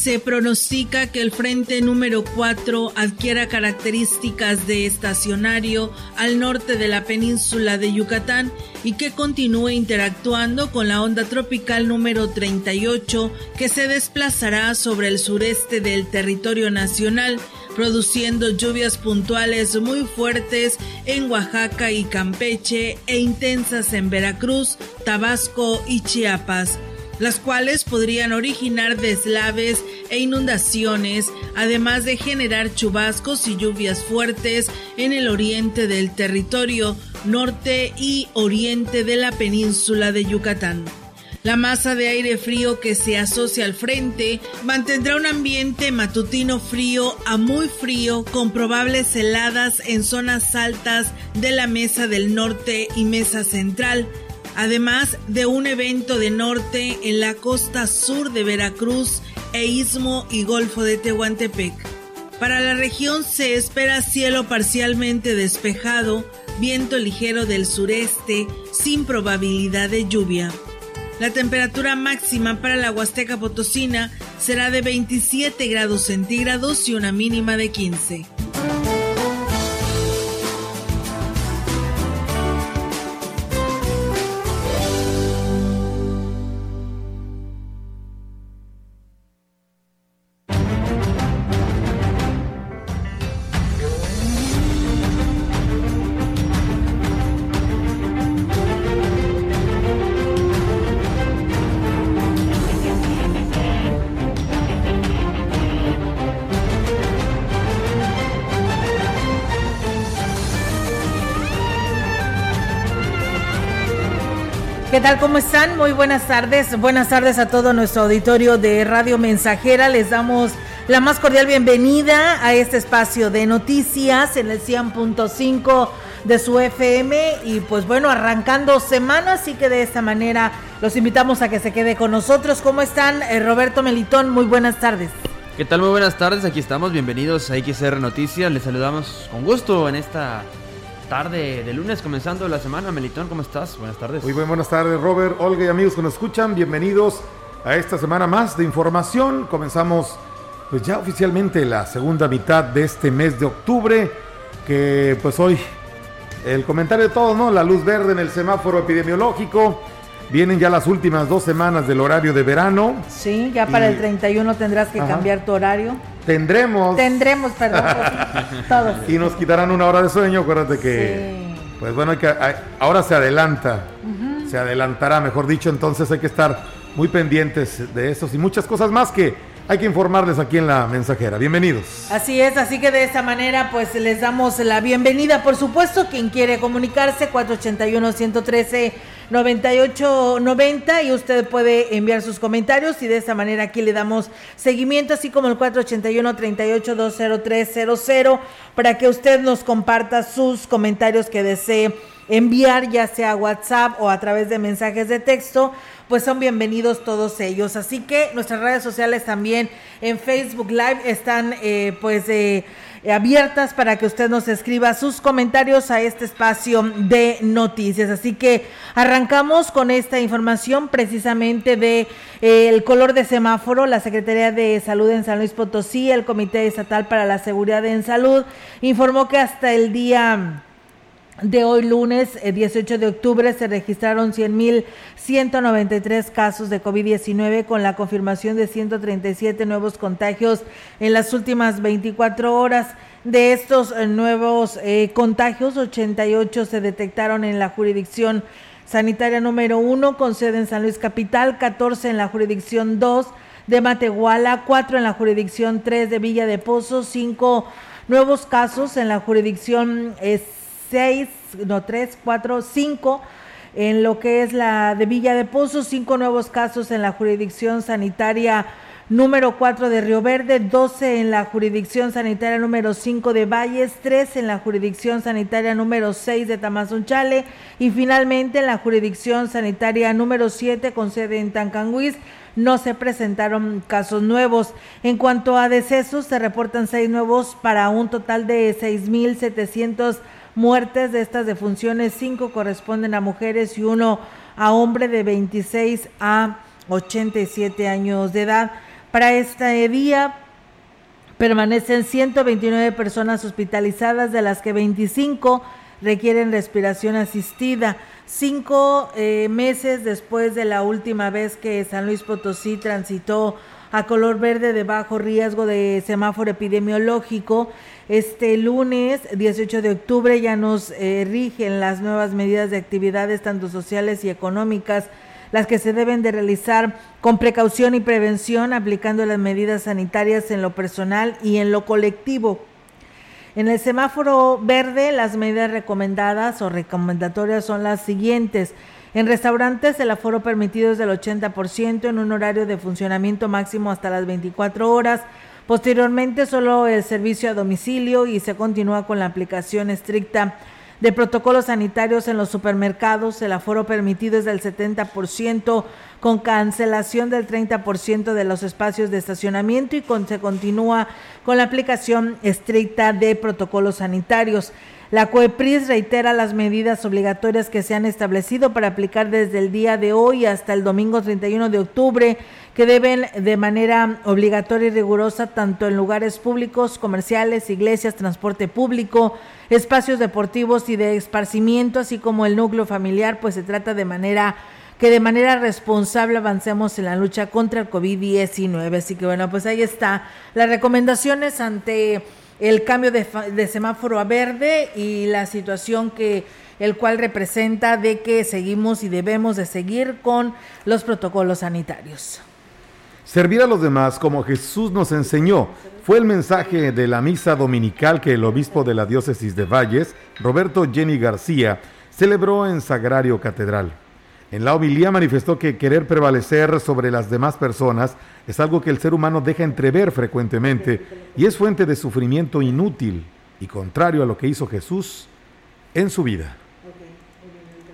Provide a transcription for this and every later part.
Se pronostica que el frente número 4 adquiera características de estacionario al norte de la península de Yucatán y que continúe interactuando con la onda tropical número 38 que se desplazará sobre el sureste del territorio nacional produciendo lluvias puntuales muy fuertes en Oaxaca y Campeche e intensas en Veracruz, Tabasco y Chiapas las cuales podrían originar deslaves e inundaciones, además de generar chubascos y lluvias fuertes en el oriente del territorio, norte y oriente de la península de Yucatán. La masa de aire frío que se asocia al frente mantendrá un ambiente matutino frío a muy frío con probables heladas en zonas altas de la mesa del norte y mesa central, además de un evento de norte en la costa sur de Veracruz e Istmo y Golfo de Tehuantepec. Para la región se espera cielo parcialmente despejado, viento ligero del sureste, sin probabilidad de lluvia. La temperatura máxima para la Huasteca Potosina será de 27 grados centígrados y una mínima de 15. ¿Qué tal? ¿Cómo están? Muy buenas tardes. Buenas tardes a todo nuestro auditorio de Radio Mensajera. Les damos la más cordial bienvenida a este espacio de noticias en el 100.5 de su FM y pues bueno, arrancando semana, así que de esta manera los invitamos a que se quede con nosotros. ¿Cómo están? Eh, Roberto Melitón, muy buenas tardes. ¿Qué tal? Muy buenas tardes, aquí estamos, bienvenidos a XR Noticias, les saludamos con gusto en esta tarde de lunes, comenzando la semana. Melitón, ¿cómo estás? Buenas tardes. Muy buenas tardes, Robert, Olga y amigos que nos escuchan. Bienvenidos a esta semana más de información. Comenzamos pues ya oficialmente la segunda mitad de este mes de octubre, que pues hoy el comentario de todos, ¿no? La luz verde en el semáforo epidemiológico. Vienen ya las últimas dos semanas del horario de verano. Sí, ya para el 31 tendrás que cambiar tu horario. Tendremos. Tendremos, perdón. todos. Y nos quitarán una hora de sueño, acuérdate que. Pues bueno, hay que, ahora se adelanta. Se adelantará, mejor dicho, entonces hay que estar muy pendientes de eso y muchas cosas más que hay que informarles aquí en la mensajera. Bienvenidos. Así es, así que de esta manera pues les damos la bienvenida. Por supuesto, quien quiere comunicarse, 481 113 9890 y usted puede enviar sus comentarios y de esta manera aquí le damos seguimiento, así como el 481 38 para que usted nos comparta sus comentarios que desee enviar, ya sea WhatsApp o a través de mensajes de texto pues son bienvenidos todos ellos. Así que nuestras redes sociales también en Facebook Live están eh, pues eh, abiertas para que usted nos escriba sus comentarios a este espacio de noticias. Así que arrancamos con esta información precisamente de eh, el color de semáforo. La Secretaría de Salud en San Luis Potosí, el Comité Estatal para la Seguridad en Salud, informó que hasta el día de hoy lunes 18 eh, de octubre se registraron 100.193 casos de COVID-19 con la confirmación de 137 nuevos contagios en las últimas 24 horas. De estos eh, nuevos eh, contagios, 88 se detectaron en la jurisdicción sanitaria número 1 con sede en San Luis Capital, 14 en la jurisdicción 2 de Matehuala, cuatro en la jurisdicción 3 de Villa de Pozo, cinco nuevos casos en la jurisdicción 6, eh, no 3, 4, 5 en lo que es la de Villa de Pozo, cinco nuevos casos en la jurisdicción sanitaria número 4 de Río Verde, 12 en la jurisdicción sanitaria número 5 de Valles, 3 en la jurisdicción sanitaria número 6 de Tamazunchale y finalmente en la jurisdicción sanitaria número 7 con sede en Tancanguis no se presentaron casos nuevos. En cuanto a decesos, se reportan seis nuevos para un total de 6.700 muertes. De estas defunciones, cinco corresponden a mujeres y uno a hombre de 26 a 87 años de edad. Para este día permanecen 129 personas hospitalizadas, de las que 25 requieren respiración asistida. Cinco eh, meses después de la última vez que San Luis Potosí transitó a color verde de bajo riesgo de semáforo epidemiológico, este lunes 18 de octubre ya nos eh, rigen las nuevas medidas de actividades tanto sociales y económicas las que se deben de realizar con precaución y prevención, aplicando las medidas sanitarias en lo personal y en lo colectivo. En el semáforo verde, las medidas recomendadas o recomendatorias son las siguientes. En restaurantes, el aforo permitido es del 80% en un horario de funcionamiento máximo hasta las 24 horas. Posteriormente, solo el servicio a domicilio y se continúa con la aplicación estricta de protocolos sanitarios en los supermercados. El aforo permitido es del 70% con cancelación del 30% de los espacios de estacionamiento y se continúa con la aplicación estricta de protocolos sanitarios. La COEPRIS reitera las medidas obligatorias que se han establecido para aplicar desde el día de hoy hasta el domingo 31 de octubre, que deben de manera obligatoria y rigurosa tanto en lugares públicos, comerciales, iglesias, transporte público, espacios deportivos y de esparcimiento, así como el núcleo familiar, pues se trata de manera que de manera responsable avancemos en la lucha contra el COVID-19. Así que bueno, pues ahí está las recomendaciones ante el cambio de, semáforo a verde y la situación que el cual representa de que seguimos y debemos de seguir con los protocolos sanitarios. Servir a los demás como Jesús nos enseñó fue el mensaje de la misa dominical que el obispo de la diócesis de Valles, Roberto Jenny García, celebró en Sagrario Catedral. En la homilía manifestó que querer prevalecer sobre las demás personas es algo que el ser humano deja entrever frecuentemente y es fuente de sufrimiento inútil y contrario a lo que hizo Jesús en su vida.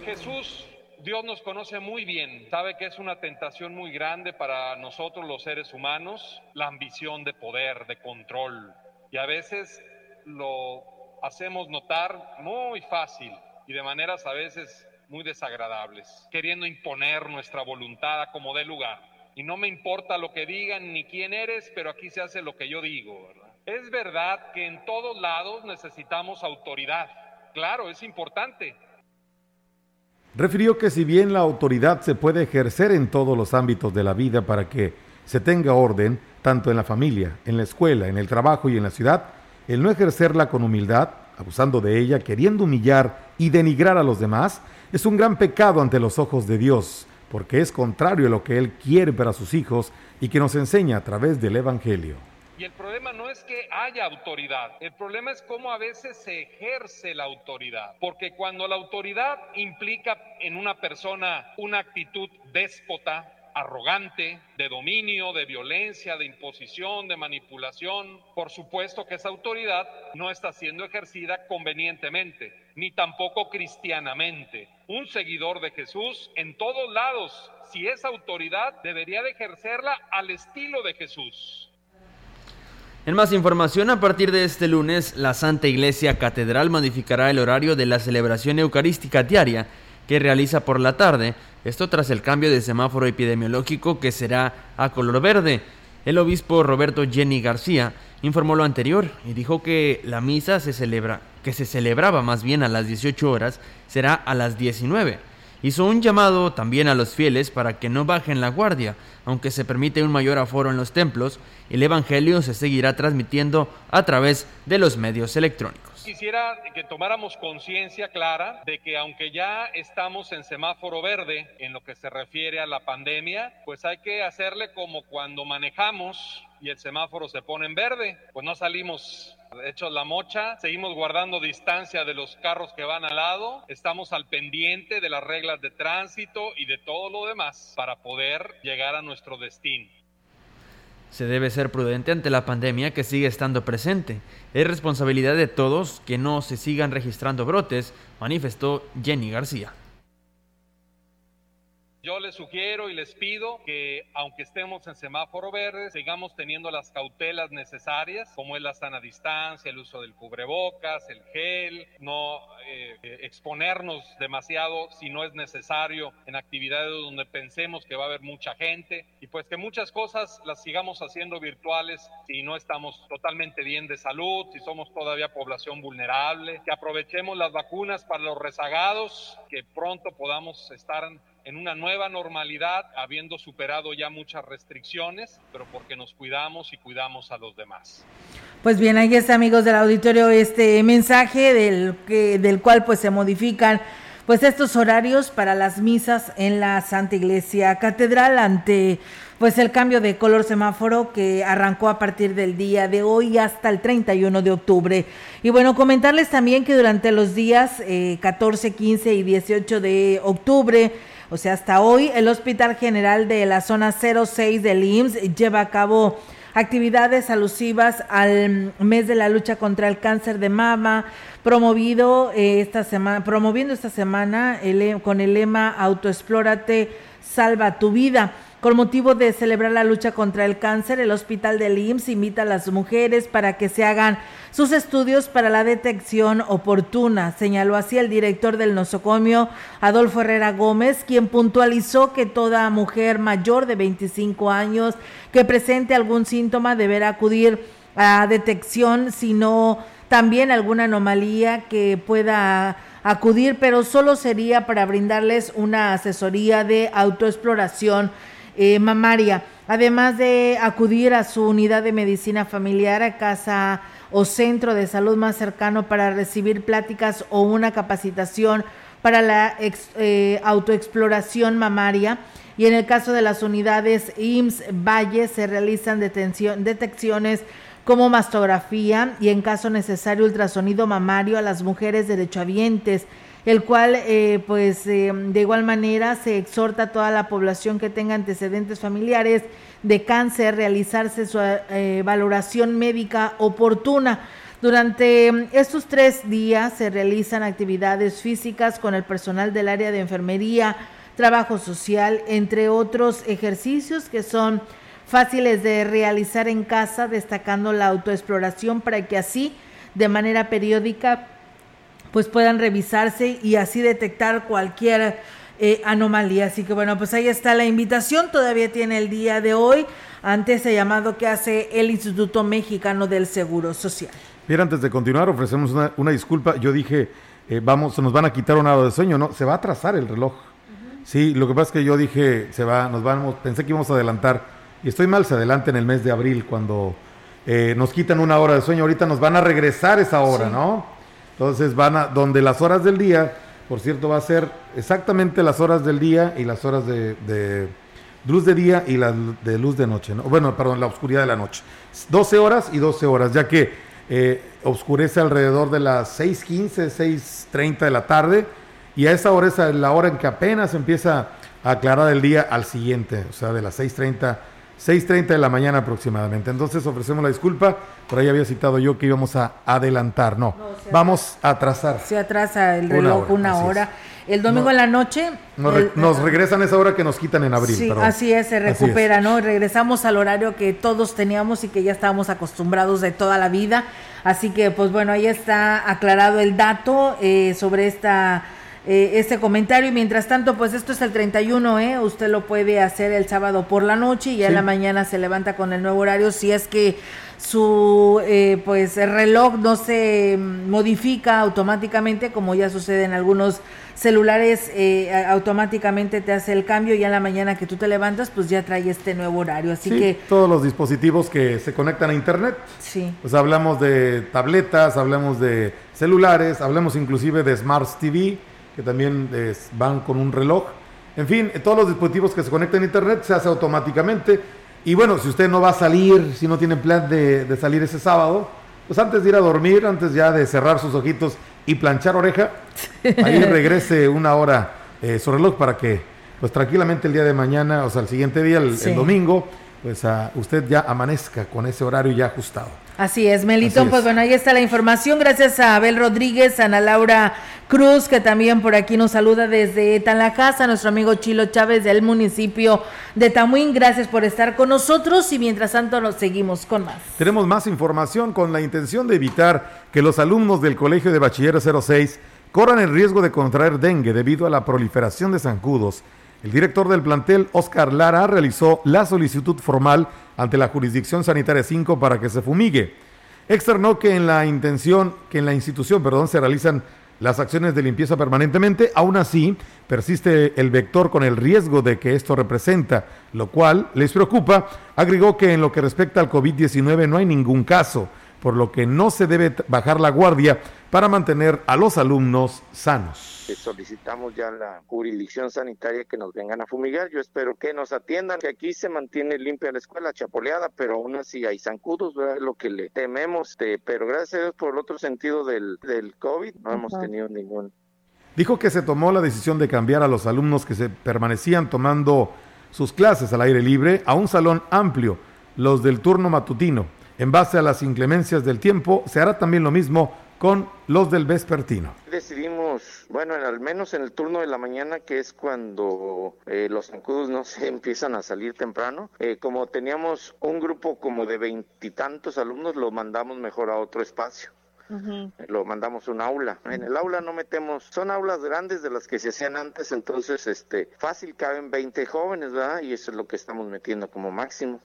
Jesús, Dios nos conoce muy bien, sabe que es una tentación muy grande para nosotros los seres humanos, la ambición de poder, de control, y a veces lo hacemos notar muy fácil y de maneras a veces muy desagradables, queriendo imponer nuestra voluntad a como dé lugar. Y no me importa lo que digan ni quién eres, pero aquí se hace lo que yo digo, Es verdad que en todos lados necesitamos autoridad. Claro, es importante. Refirió que si bien la autoridad se puede ejercer en todos los ámbitos de la vida para que se tenga orden, tanto en la familia, en la escuela, en el trabajo y en la ciudad, el no ejercerla con humildad, abusando de ella, queriendo humillar y denigrar a los demás, es un gran pecado ante los ojos de Dios, porque es contrario a lo que Él quiere para sus hijos y que nos enseña a través del Evangelio. Y el problema no es que haya autoridad, el problema es cómo a veces se ejerce la autoridad. Porque cuando la autoridad implica en una persona una actitud déspota, arrogante, de dominio, de violencia, de imposición, de manipulación. Por supuesto que esa autoridad no está siendo ejercida convenientemente, ni tampoco cristianamente. Un seguidor de Jesús en todos lados, si es autoridad, debería de ejercerla al estilo de Jesús. En más información, a partir de este lunes, la Santa Iglesia Catedral modificará el horario de la celebración eucarística diaria que realiza por la tarde, esto tras el cambio de semáforo epidemiológico que será a color verde. El obispo Roberto Jenny García informó lo anterior y dijo que la misa se celebra, que se celebraba más bien a las 18 horas, será a las 19. Hizo un llamado también a los fieles para que no bajen la guardia, aunque se permite un mayor aforo en los templos, el Evangelio se seguirá transmitiendo a través de los medios electrónicos. Quisiera que tomáramos conciencia clara de que aunque ya estamos en semáforo verde en lo que se refiere a la pandemia, pues hay que hacerle como cuando manejamos y el semáforo se pone en verde, pues no salimos hechos la mocha, seguimos guardando distancia de los carros que van al lado, estamos al pendiente de las reglas de tránsito y de todo lo demás para poder llegar a nuestro destino. Se debe ser prudente ante la pandemia que sigue estando presente. Es responsabilidad de todos que no se sigan registrando brotes, manifestó Jenny García. Yo les sugiero y les pido que, aunque estemos en semáforo verde, sigamos teniendo las cautelas necesarias, como es la sana distancia, el uso del cubrebocas, el gel, no eh, exponernos demasiado si no es necesario en actividades donde pensemos que va a haber mucha gente. Y pues que muchas cosas las sigamos haciendo virtuales si no estamos totalmente bien de salud, si somos todavía población vulnerable, que aprovechemos las vacunas para los rezagados, que pronto podamos estar en una nueva normalidad, habiendo superado ya muchas restricciones, pero porque nos cuidamos y cuidamos a los demás. Pues bien, ahí está, amigos del auditorio, este mensaje del, que, del cual pues se modifican pues estos horarios para las misas en la Santa Iglesia Catedral ante pues el cambio de color semáforo que arrancó a partir del día de hoy hasta el 31 de octubre. Y bueno, comentarles también que durante los días 14, eh, 15 y 18 de octubre o sea, hasta hoy el Hospital General de la zona 06 del IMSS lleva a cabo actividades alusivas al mes de la lucha contra el cáncer de mama, promovido eh, esta semana, promoviendo esta semana con el lema Autoexplórate, salva tu vida. Con motivo de celebrar la lucha contra el cáncer, el Hospital del IMSS invita a las mujeres para que se hagan sus estudios para la detección oportuna, señaló así el director del nosocomio, Adolfo Herrera Gómez, quien puntualizó que toda mujer mayor de 25 años que presente algún síntoma deberá acudir a detección, sino también alguna anomalía que pueda acudir, pero solo sería para brindarles una asesoría de autoexploración eh, mamaria, además de acudir a su unidad de medicina familiar, a casa o centro de salud más cercano para recibir pláticas o una capacitación para la eh, autoexploración mamaria. Y en el caso de las unidades IMSS Valle se realizan detecciones como mastografía y en caso necesario ultrasonido mamario a las mujeres derechohabientes el cual eh, pues eh, de igual manera se exhorta a toda la población que tenga antecedentes familiares de cáncer realizarse su eh, valoración médica oportuna. Durante mm, estos tres días se realizan actividades físicas con el personal del área de enfermería, trabajo social, entre otros ejercicios que son fáciles de realizar en casa, destacando la autoexploración para que así, de manera periódica, pues puedan revisarse y así detectar cualquier eh, anomalía. Así que bueno, pues ahí está la invitación, todavía tiene el día de hoy ante ese llamado que hace el Instituto Mexicano del Seguro Social. Bien, antes de continuar, ofrecemos una, disculpa. Yo dije, eh, vamos, se nos van a quitar un hora de sueño, ¿no? Se va a atrasar el reloj. Sí, lo que pasa es que yo dije, se va, nos vamos, pensé que íbamos a adelantar. Y estoy mal, se adelanta en el mes de abril cuando eh, nos quitan una hora de sueño. Ahorita nos van a regresar esa hora, ¿no? Entonces van a, donde las horas del día, por cierto, va a ser exactamente las horas del día y las horas de, luz de día y las de luz de noche, ¿no? Bueno, perdón, la oscuridad de la noche. 12 horas y 12 horas, ya que eh, oscurece alrededor de las 6.15, 6.30 de la tarde y a esa hora es la hora en que apenas empieza a aclarar el día al siguiente, o sea, de las 6.30 6.30 de la mañana aproximadamente. Entonces ofrecemos la disculpa, por ahí había citado yo que íbamos a adelantar, no, vamos a atrasar. Se atrasa el reloj una hora. El domingo en la noche. Nos, regresan esa hora que nos quitan en abril. Sí, así es, se recupera, ¿no? Regresamos al horario que todos teníamos y que ya estábamos acostumbrados de toda la vida. Así que, pues bueno, ahí está aclarado el dato eh, sobre esta eh, este comentario. Y mientras tanto, pues esto es el 31, ¿eh? Usted lo puede hacer el sábado por la noche y ya en la mañana se levanta con el nuevo horario. Si es que su eh, pues el reloj no se modifica automáticamente como ya sucede en algunos celulares eh, automáticamente te hace el cambio y a la mañana que tú te levantas pues ya trae este nuevo horario. Así que todos los dispositivos que se conectan a internet. Sí. Pues hablamos de tabletas hablamos de celulares hablamos inclusive de smart TV que también van con un reloj. En fin todos los dispositivos que se conectan a internet se hace automáticamente. Y bueno, si usted no va a salir, si no tiene plan de, salir ese sábado, pues antes de ir a dormir, antes ya de cerrar sus ojitos y planchar oreja, ahí regrese una hora eh, su reloj para que, pues tranquilamente el día de mañana, o sea, el siguiente día, el, domingo, pues usted ya amanezca con ese horario ya ajustado. Así es, Melitón, pues bueno, ahí está la información. Gracias a Abel Rodríguez, a Ana Laura Cruz, que también por aquí nos saluda desde Tanlajasa, nuestro amigo Chilo Chávez del municipio de Tamuín. Gracias por estar con nosotros y mientras tanto nos seguimos con más. Tenemos más información con la intención de evitar que los alumnos del Colegio de Bachiller 06 corran el riesgo de contraer dengue debido a la proliferación de zancudos. El director del plantel, Oscar Lara, realizó la solicitud formal ante la jurisdicción sanitaria 5 para que se fumigue. Externó que en la intención, que en la institución, perdón, se realizan las acciones de limpieza permanentemente, aún así persiste el vector con el riesgo de que esto representa, lo cual les preocupa. Agregó que en lo que respecta al COVID-19 no hay ningún caso, por lo que no se debe bajar la guardia para mantener a los alumnos sanos solicitamos ya la jurisdicción sanitaria que nos vengan a fumigar. Yo espero que nos atiendan, que aquí se mantiene limpia la escuela, chapoleada, pero aún así hay zancudos, ¿verdad? Lo que le tememos, pero gracias a Dios por el otro sentido del, del COVID no hemos tenido ningún. Dijo que se tomó la decisión de cambiar a los alumnos que se permanecían tomando sus clases al aire libre a un salón amplio, los del turno matutino. En base a las inclemencias del tiempo, se hará también lo mismo con los del vespertino. Decidimos, bueno, al menos en el turno de la mañana, que es cuando eh, los zancudos no se empiezan a salir temprano, eh, como teníamos un grupo como de veintitantos alumnos, lo mandamos mejor a otro espacio. Lo mandamos a un aula. En el aula no metemos, son aulas grandes de las que se hacían antes, entonces este fácil caben 20 jóvenes, ¿verdad? Y eso es lo que estamos metiendo como máximo.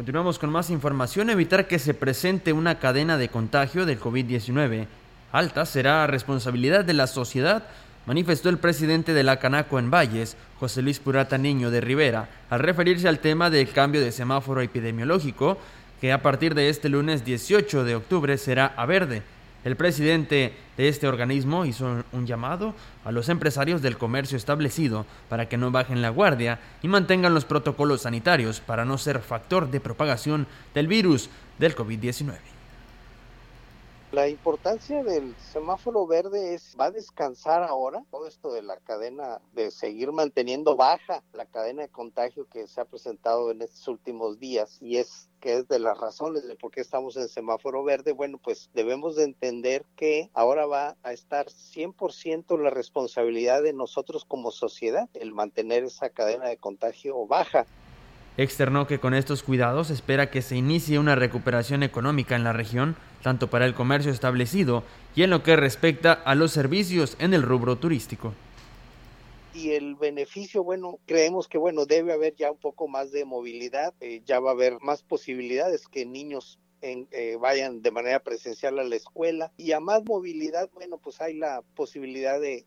Continuamos con más información. Evitar que se presente una cadena de contagio del COVID-19 alta será responsabilidad de la sociedad, manifestó el presidente de la Canaco en Valles, José Luis Purata Niño de Rivera, al referirse al tema del cambio de semáforo epidemiológico, que a partir de este lunes 18 de octubre será a verde. El presidente de este organismo hizo un llamado a los empresarios del comercio establecido para que no bajen la guardia y mantengan los protocolos sanitarios para no ser factor de propagación del virus del COVID-19. La importancia del semáforo verde es, va a descansar ahora todo esto de la cadena, de seguir manteniendo baja la cadena de contagio que se ha presentado en estos últimos días y es que es de las razones de por qué estamos en semáforo verde, bueno, pues debemos de entender que ahora va a estar 100% la responsabilidad de nosotros como sociedad, el mantener esa cadena de contagio baja. Externó que con estos cuidados espera que se inicie una recuperación económica en la región, tanto para el comercio establecido y en lo que respecta a los servicios en el rubro turístico. Y el beneficio, bueno, creemos que, bueno, debe haber ya un poco más de movilidad, eh, ya va a haber más posibilidades que niños eh, vayan de manera presencial a la escuela y a más movilidad, bueno, pues hay la posibilidad de,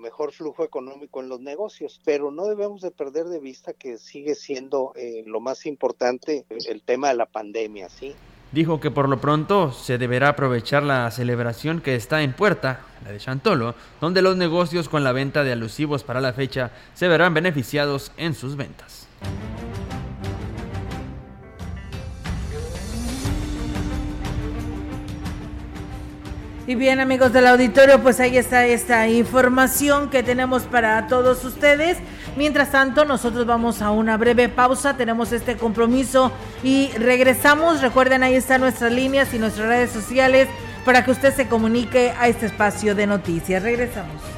mejor flujo económico en los negocios, pero no debemos de perder de vista que sigue siendo eh, lo más importante el tema de la pandemia, ¿sí? Dijo que por lo pronto se deberá aprovechar la celebración que está en puerta, la de Chantolo, donde los negocios con la venta de alusivos para la fecha se verán beneficiados en sus ventas. Y bien amigos del auditorio, pues ahí está esta información que tenemos para todos ustedes. Mientras tanto, nosotros vamos a una breve pausa, tenemos este compromiso y regresamos. Recuerden, ahí están nuestras líneas y nuestras redes sociales para que usted se comunique a este espacio de noticias. Regresamos.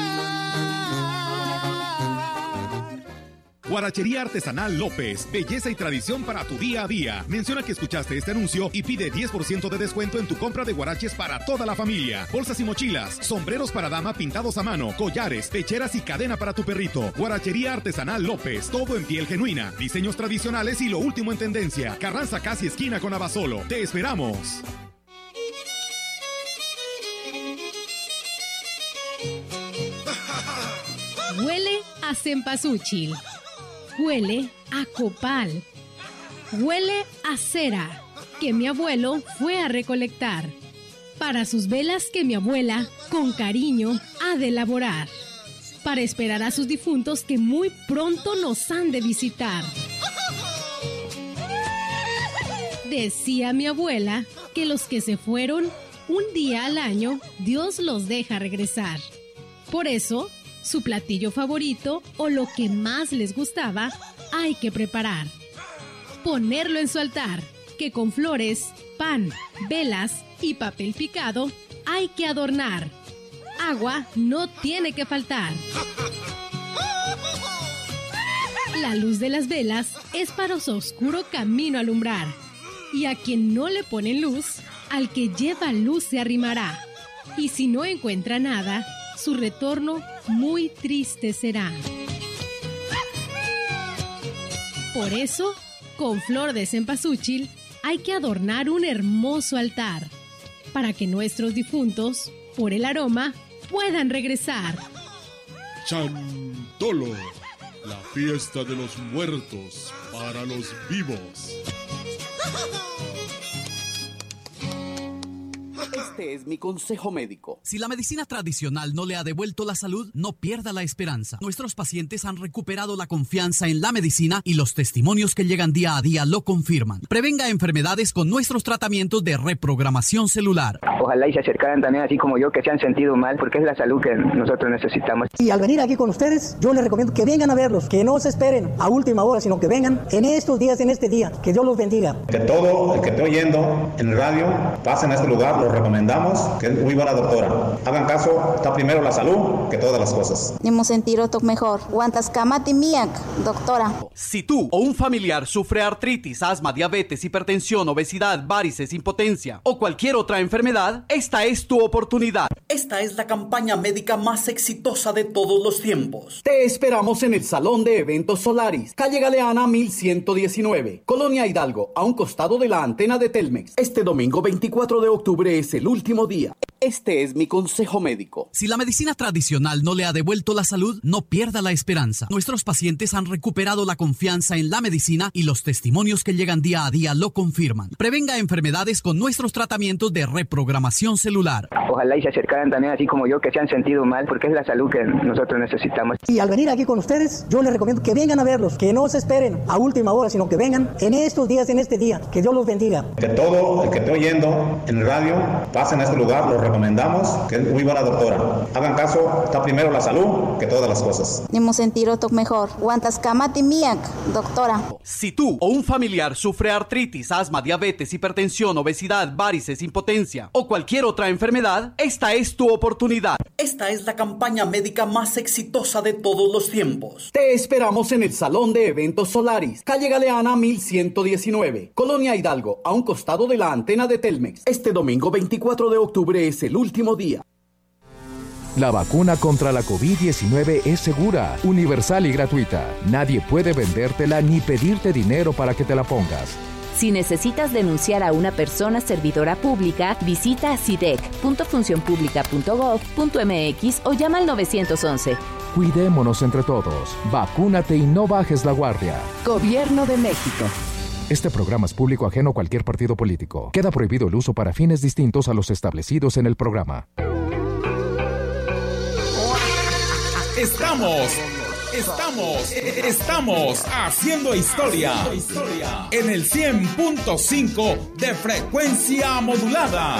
Guarachería Artesanal López, belleza y tradición para tu día a día. Menciona que escuchaste este anuncio y pide 10% de descuento en tu compra de guaraches para toda la familia. Bolsas y mochilas, sombreros para dama pintados a mano, collares, pecheras y cadena para tu perrito. Guarachería Artesanal López, todo en piel genuina, diseños tradicionales y lo último en tendencia. Carranza casi esquina con Abasolo. Te esperamos. Huele a cempasúchil. Huele a copal. Huele a cera que mi abuelo fue a recolectar. Para sus velas que mi abuela, con cariño, ha de elaborar. Para esperar a sus difuntos que muy pronto nos han de visitar. Decía mi abuela que los que se fueron un día al año, Dios los deja regresar. Por eso, su platillo favorito o lo que más les gustaba, hay que preparar. Ponerlo en su altar, que con flores, pan, velas y papel picado hay que adornar. Agua no tiene que faltar. La luz de las velas es para su oscuro camino alumbrar. Y a quien no le ponen luz, al que lleva luz se arrimará. Y si no encuentra nada, su retorno muy triste será. Por eso, con flor de cempasúchil hay que adornar un hermoso altar, para que nuestros difuntos, por el aroma, puedan regresar. Chantolo, la fiesta de los muertos para los vivos. Este es mi consejo médico. Si la medicina tradicional no le ha devuelto la salud, no pierda la esperanza. Nuestros pacientes han recuperado la confianza en la medicina y los testimonios que llegan día a día lo confirman. Prevenga enfermedades con nuestros tratamientos de reprogramación celular. Ojalá y se acercaran también así como yo que se han sentido mal porque es la salud que nosotros necesitamos. Y al venir aquí con ustedes, yo les recomiendo que vengan a verlos, que no se esperen a última hora, sino que vengan en estos días, en este día. Que Dios los bendiga. Que todo el que esté oyendo en el radio pasen a este lugar, lo recomendamos, que es muy buena doctora. Hagan caso, está primero la salud que todas las cosas. Hemos sentido mejor. Guantascamati miak, doctora. Si tú o un familiar sufre artritis, asma, diabetes, hipertensión, obesidad, varices, impotencia o cualquier otra enfermedad, esta es tu oportunidad. Esta es la campaña médica más exitosa de todos los tiempos. Te esperamos en el Salón de Eventos Solaris, calle Galeana 1119, Colonia Hidalgo, a un costado de la antena de Telmex. Este domingo 24 de octubre es el último día. Este es mi consejo médico. Si la medicina tradicional no le ha devuelto la salud, no pierda la esperanza. Nuestros pacientes han recuperado la confianza en la medicina y los testimonios que llegan día a día lo confirman. Prevenga enfermedades con nuestros tratamientos de reprogramación celular. Ojalá y se acercaran también así como yo que se han sentido mal porque es la salud que nosotros necesitamos. Y al venir aquí con ustedes, yo les recomiendo que vengan a verlos, que no se esperen a última hora, sino que vengan en estos días, en este día. Que Dios los bendiga. Que todo el que esté oyendo en el radio pasen a este lugar, lo recomendamos, que es muy buena doctora. Hagan caso, está primero la salud que todas las cosas. Hemos sentido mejor. Guantascamati miak, doctora. Si tú o un familiar sufre artritis, asma, diabetes, hipertensión, obesidad, varices, impotencia o cualquier otra enfermedad, esta es tu oportunidad. Esta es la campaña médica más exitosa de todos los tiempos. Te esperamos en el Salón de Eventos Solaris, calle Galeana 1119, Colonia Hidalgo, a un costado de la antena de Telmex. Este domingo 24 de octubre es el último día. La vacuna contra la COVID-19 es segura, universal y gratuita. Nadie puede vendértela ni pedirte dinero para que te la pongas. Si necesitas denunciar a una persona servidora pública, visita cidec.funcionpublica.gov.mx o llama al 911. Cuidémonos entre todos. Vacúnate y no bajes la guardia. Gobierno de México. Este programa es público ajeno a cualquier partido político. Queda prohibido el uso para fines distintos a los establecidos en el programa. Estamos, estamos, estamos haciendo historia en el 100.5 de frecuencia modulada.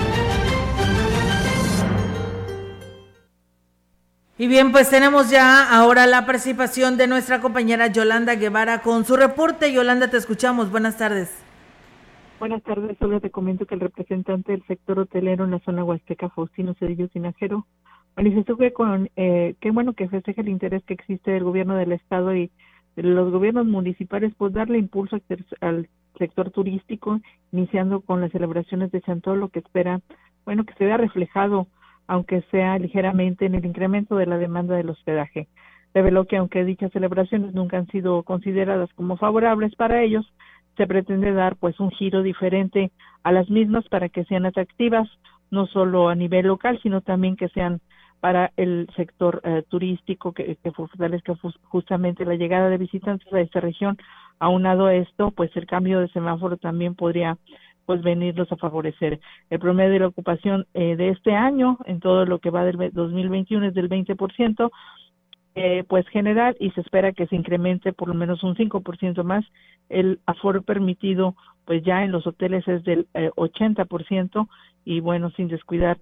Y bien, pues tenemos ya ahora la participación de nuestra compañera Yolanda Guevara con su reporte. Yolanda, te escuchamos. Buenas tardes. Buenas tardes. Solo te comento que el representante del sector hotelero en la zona huasteca, Faustino Cedillo Sinajero, manifestó que con eh, qué bueno que festeja el interés que existe del gobierno del estado y de los gobiernos municipales, pues darle impulso al sector turístico, iniciando con las celebraciones de Chantó, lo que espera, bueno, que se vea reflejado aunque sea ligeramente en el incremento de la demanda del hospedaje. Reveló que aunque dichas celebraciones nunca han sido consideradas como favorables para ellos, se pretende dar pues un giro diferente a las mismas para que sean atractivas no solo a nivel local, sino también que sean para el sector eh, turístico que, fortalezca justamente la llegada de visitantes a esta región. Aunado a esto, pues el cambio de semáforo también podría pues venirlos a favorecer. El promedio de la ocupación eh, de este año, en todo lo que va del 2021, es del 20%, eh, pues general, y se espera que se incremente por lo menos un 5% más. El aforo permitido, pues ya en los hoteles es del eh, 80%, y bueno, sin descuidar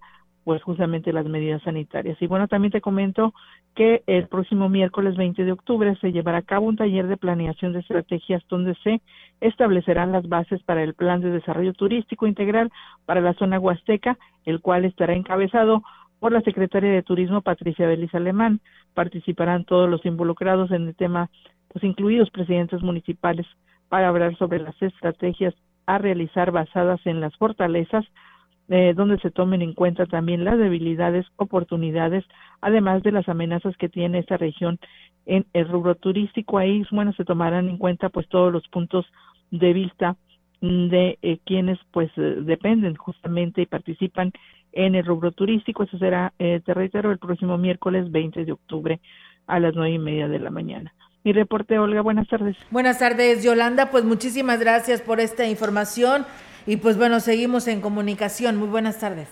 pues justamente las medidas sanitarias. Y bueno, también te comento que el próximo miércoles 20 de octubre se llevará a cabo un taller de planeación de estrategias donde se establecerán las bases para el plan de desarrollo turístico integral para la zona huasteca, el cual estará encabezado por la secretaria de Turismo Patricia Belis Alemán. Participarán todos los involucrados en el tema, pues incluidos presidentes municipales, para hablar sobre las estrategias a realizar basadas en las fortalezas, eh, donde se tomen en cuenta también las debilidades, oportunidades, además de las amenazas que tiene esta región en el rubro turístico. Ahí, bueno, se tomarán en cuenta pues todos los puntos de vista de eh, quienes pues eh, dependen justamente y participan en el rubro turístico. Eso será, eh, te reitero, el próximo miércoles 20 de octubre a las nueve y media de la mañana. Mi reporte, Olga, buenas tardes. Buenas tardes, Yolanda. Pues muchísimas gracias por esta información. Y pues bueno, seguimos en comunicación. Muy buenas tardes.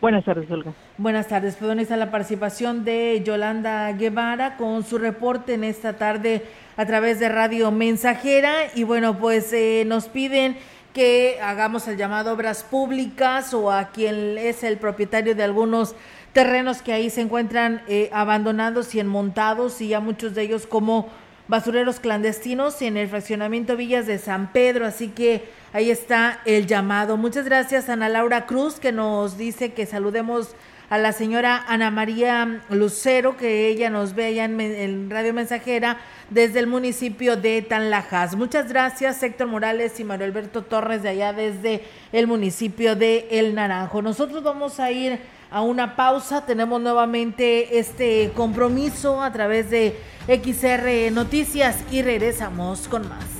Buenas tardes, Olga. Buenas tardes. Pues bueno, está la participación de Yolanda Guevara con su reporte en esta tarde a través de Radio Mensajera. Y bueno, pues eh, nos piden que hagamos el llamado obras públicas o a quien es el propietario de algunos terrenos que ahí se encuentran eh, abandonados y enmontados y ya muchos de ellos como basureros clandestinos en el fraccionamiento Villas de San Pedro. Así que ahí está el llamado. Muchas gracias Ana Laura Cruz que nos dice que saludemos a la señora Ana María Lucero, que ella nos ve allá en, Radio Mensajera desde el municipio de Tanlajas. Muchas gracias, Héctor Morales y Mario Alberto Torres de allá desde el municipio de El Naranjo. Nosotros vamos a ir a una pausa. Tenemos nuevamente este compromiso a través de XR Noticias y regresamos con más.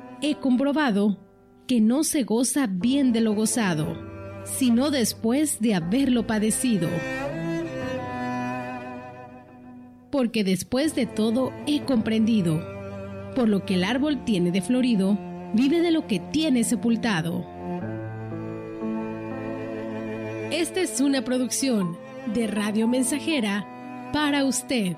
he comprobado que no se goza bien de lo gozado, sino después de haberlo padecido. Porque después de todo he comprendido, por lo que el árbol tiene de florido, vive de lo que tiene sepultado. Esta es una producción de Radio Mensajera para usted.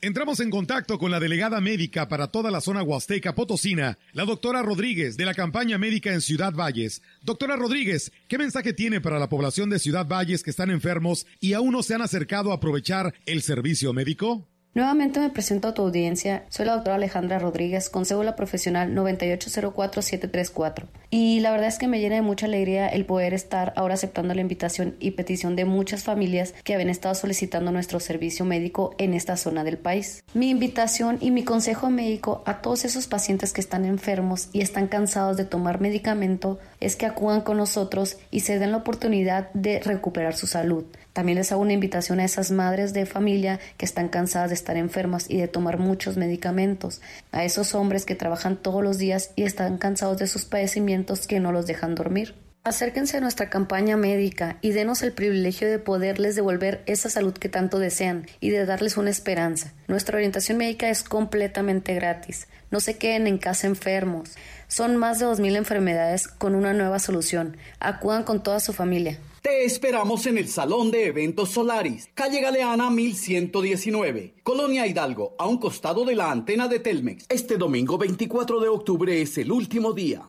Entramos en contacto con la delegada médica para toda la zona huasteca potosina, la doctora Rodríguez, de la campaña médica en Ciudad Valles. Doctora Rodríguez, ¿qué mensaje tiene para la población de Ciudad Valles que están enfermos y aún no se han acercado a aprovechar el servicio médico? Nuevamente me presento a tu audiencia. Soy la doctora Alejandra Rodríguez, con cédula profesional 9804734. Y la verdad es que me llena de mucha alegría el poder estar ahora aceptando la invitación y petición de muchas familias que habían estado solicitando nuestro servicio médico en esta zona del país. Mi invitación y mi consejo médico a todos esos pacientes que están enfermos y están cansados de tomar medicamento es que acudan con nosotros y se den la oportunidad de recuperar su salud. También les hago una invitación a esas madres de familia que están cansadas de estar enfermas y de tomar muchos medicamentos, a esos hombres que trabajan todos los días y están cansados de sus padecimientos que no los dejan dormir. Acérquense a nuestra campaña médica y denos el privilegio de poderles devolver esa salud que tanto desean y de darles una esperanza. Nuestra orientación médica es completamente gratis. No se queden en casa enfermos. Son más de 2.000 enfermedades con una nueva solución. Acudan con toda su familia. Te esperamos en el Salón de Eventos Solaris, calle Galeana 1119, Colonia Hidalgo, a un costado de la antena de Telmex. Este domingo 24 de octubre es el último día.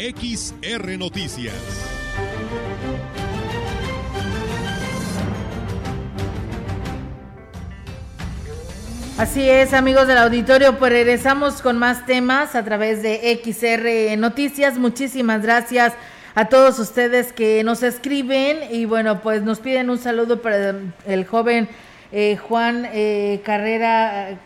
XR Noticias. Así es, amigos del auditorio, pues regresamos con más temas a través de XR Noticias. Muchísimas gracias a todos ustedes que nos escriben y bueno, pues nos piden un saludo para el joven eh, Juan eh, Carrera,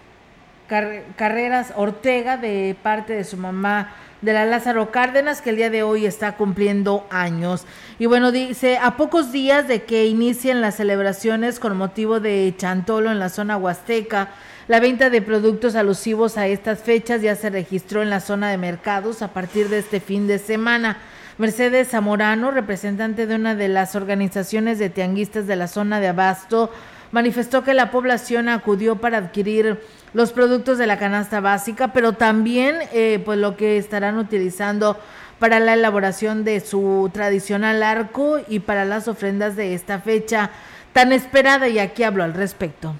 Carreras Ortega de parte de su mamá de la Lázaro Cárdenas, que el día de hoy está cumpliendo años. Y bueno, dice, a pocos días de que inicien las celebraciones con motivo de Chantolo en la zona huasteca, la venta de productos alusivos a estas fechas ya se registró en la zona de mercados a partir de este fin de semana. Mercedes Zamorano, representante de una de las organizaciones de tianguistas de la zona de Abasto, manifestó que la población acudió para adquirir los productos de la canasta básica, pero también eh, pues lo que estarán utilizando para la elaboración de su tradicional arco y para las ofrendas de esta fecha tan esperada y aquí hablo al respecto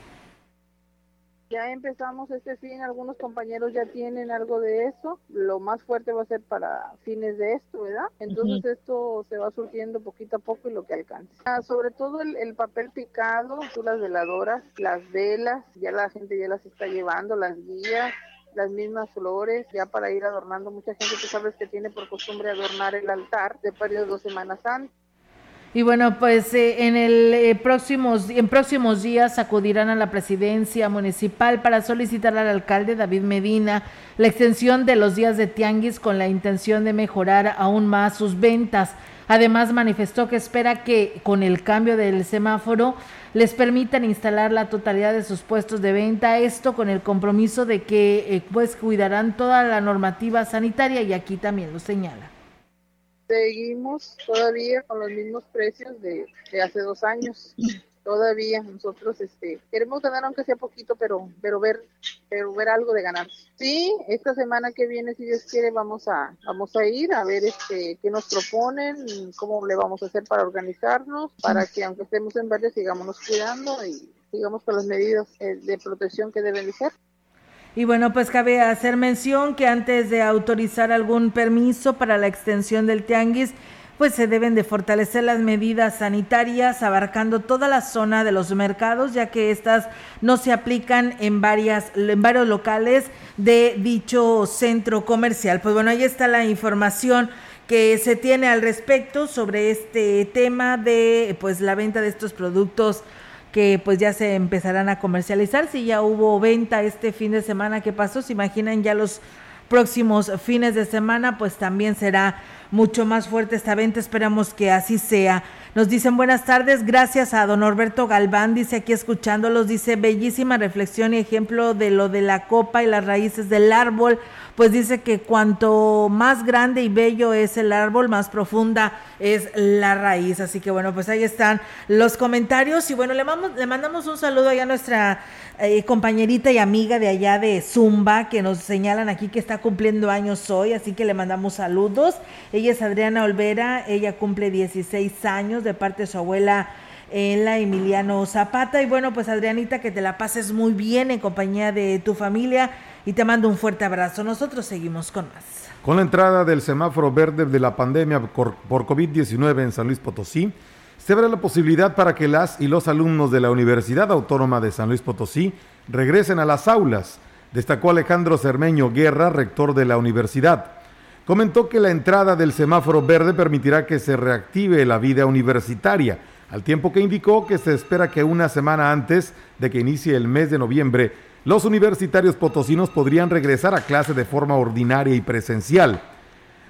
ya empezamos este fin, algunos compañeros ya tienen algo de eso, lo más fuerte va a ser para fines de esto, ¿verdad? Entonces esto se va surtiendo poquito a poco y lo que alcance. Ah, sobre todo el, papel picado, las veladoras, las velas, ya la gente ya las está llevando, las guías, las mismas flores, ya para ir adornando. Mucha gente, tú sabes que tiene por costumbre adornar el altar de varios dos semanas antes. Y bueno, pues eh, en el eh, próximos en próximos días acudirán a la presidencia municipal para solicitar al alcalde David Medina la extensión de los días de tianguis con la intención de mejorar aún más sus ventas. Además manifestó que espera que con el cambio del semáforo les permitan instalar la totalidad de sus puestos de venta, esto con el compromiso de que eh, pues cuidarán toda la normativa sanitaria y aquí también lo señala seguimos todavía con los mismos precios de, hace dos años. Todavía nosotros este, queremos ganar aunque sea poquito, pero pero ver pero ver algo de ganar. Sí, esta semana que viene, si Dios quiere, vamos a vamos a ir a ver este qué nos proponen, cómo le vamos a hacer para organizarnos, para que aunque estemos en verde sigámonos cuidando y sigamos con las medidas eh, de protección que deben de ser. Y bueno, pues cabe hacer mención que antes de autorizar algún permiso para la extensión del tianguis, pues se deben de fortalecer las medidas sanitarias abarcando toda la zona de los mercados, ya que estas no se aplican en varias en varios locales de dicho centro comercial. Pues bueno, ahí está la información que se tiene al respecto sobre este tema de pues la venta de estos productos que pues ya se empezarán a comercializar. Si ya hubo venta este fin de semana que pasó, se imaginan ya los próximos fines de semana, pues también será mucho más fuerte esta venta. Esperamos que así sea. Nos dicen buenas tardes, gracias a don Norberto Galván, dice aquí escuchándolos, dice bellísima reflexión y ejemplo de lo de la copa y las raíces del árbol pues dice que cuanto más grande y bello es el árbol, más profunda es la raíz. Así que bueno, pues ahí están los comentarios y bueno, le, le mandamos un saludo allá a nuestra eh, compañerita y amiga de allá de Zumba, que nos señalan aquí que está cumpliendo años hoy, así que le mandamos saludos. Es Adriana Olvera, ella cumple 16 años de parte de su abuela en la Emiliano Zapata. Y bueno, pues Adrianita, que te la pases muy bien en compañía de tu familia y te mando un fuerte abrazo. Nosotros seguimos con más. Con la entrada del semáforo verde de la pandemia por COVID-19 en San Luis Potosí, se abre la posibilidad para que las y los alumnos de la Universidad Autónoma de San Luis Potosí regresen a las aulas, destacó Alejandro Cermeño Guerra, rector de la universidad. Comentó que la entrada del semáforo verde permitirá que se reactive la vida universitaria, al tiempo que indicó que se espera que una semana antes de que inicie el mes de noviembre los universitarios potosinos podrían regresar a clase de forma ordinaria y presencial.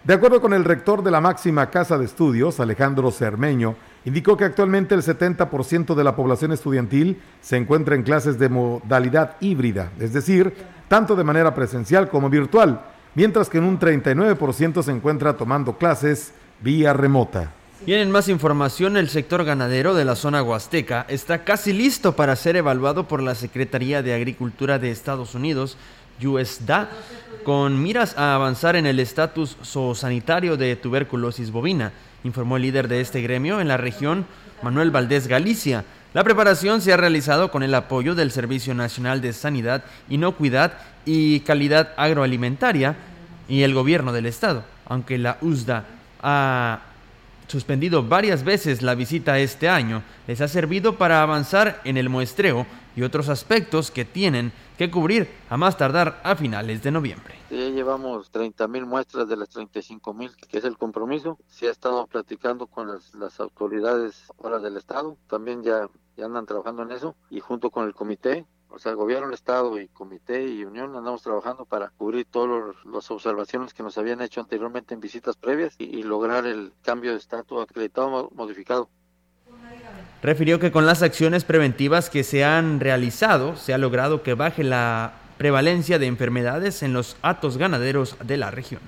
De acuerdo con el rector de la máxima casa de estudios, Alejandro Cermeño, indicó que actualmente el 70% de la población estudiantil se encuentra en clases de modalidad híbrida, es decir, tanto de manera presencial como virtual, mientras que en un 39% se encuentra tomando clases vía remota. Tienen más información, el sector ganadero de la zona huasteca está casi listo para ser evaluado por la Secretaría de Agricultura de Estados Unidos, USDA, con miras a avanzar en el estatus zoosanitario de tuberculosis bovina, informó el líder de este gremio en la región, Manuel Valdés Galicia. La preparación se ha realizado con el apoyo del Servicio Nacional de Sanidad, Inocuidad y Calidad Agroalimentaria y el gobierno del estado, aunque la USDA ha suspendido varias veces la visita este año, les ha servido para avanzar en el muestreo y otros aspectos que tienen que cubrir a más tardar a finales de noviembre. Ya llevamos 30 mil muestras de las 35 mil, que es el compromiso. Sí ha estado platicando con las, las autoridades ahora del Estado, también ya, ya andan trabajando en eso, y junto con el comité, o sea, el gobierno, el Estado y comité y unión andamos trabajando para cubrir todas las observaciones que nos habían hecho anteriormente en visitas previas y, y lograr el cambio de estatus acreditado modificado. Refirió que con las acciones preventivas que se han realizado se ha logrado que baje la prevalencia de enfermedades en los atos ganaderos de la región.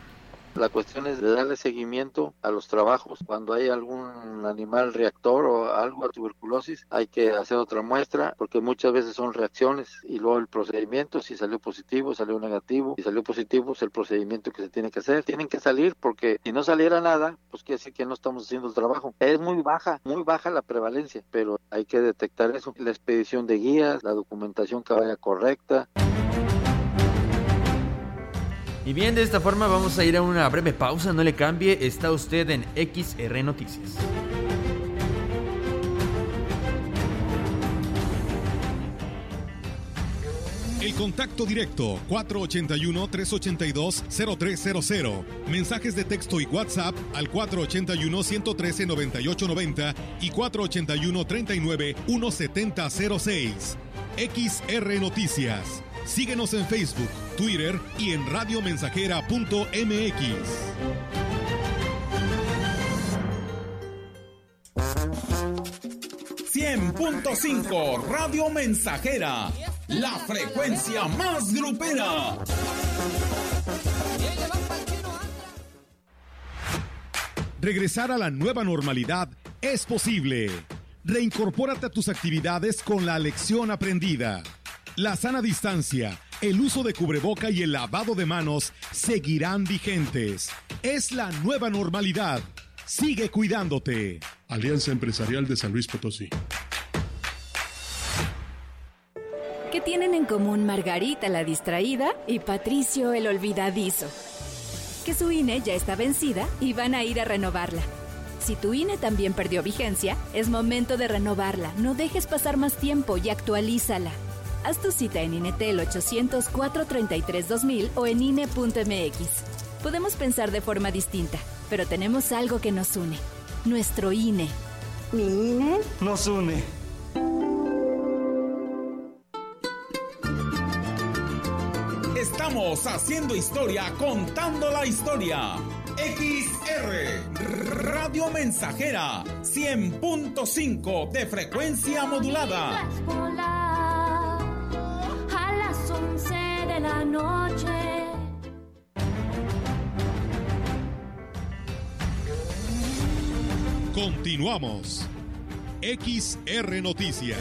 La cuestión es de darle seguimiento a los trabajos. Cuando hay algún animal reactor o algo a tuberculosis, hay que hacer otra muestra porque muchas veces son reacciones y luego el procedimiento, si salió positivo, salió negativo, si salió positivo es el procedimiento que se tiene que hacer. Tienen que salir porque si no saliera nada, pues quiere decir que no estamos haciendo el trabajo. Es muy baja, muy baja la prevalencia, pero hay que detectar eso. La expedición de guías, la documentación que vaya correcta. Y bien, de esta forma vamos a ir a una breve pausa, no le cambie, está usted en XR Noticias. El contacto directo 481-382-0300. Mensajes de texto y WhatsApp al 481-113-9890 y 481-39-1706. XR Noticias. Síguenos en Facebook, Twitter y en radiomensajera.mx. ...100.5 Radio Mensajera... ...la frecuencia más grupera... Regresar a la nueva normalidad es posible. Reincorpórate a tus actividades con la lección aprendida. La sana distancia, el uso de cubreboca y el lavado de manos seguirán vigentes. Es la nueva normalidad. Sigue cuidándote. Alianza Empresarial de San Luis Potosí. ¿Qué tienen en común Margarita la distraída y Patricio el olvidadizo? Que su INE ya está vencida y van a ir a renovarla. Si tu INE también perdió vigencia, es momento de renovarla. No dejes pasar más tiempo y actualízala. Haz tu cita en INETEL 800-433-2000 o en INE.mx. Podemos pensar de forma distinta, pero tenemos algo que nos une. Nuestro INE. ¿Mi INE? Nos une. Estamos haciendo historia, contando la historia. XR Radio Mensajera 100.5 de frecuencia modulada. 11 de la. Continuamos. XR Noticias.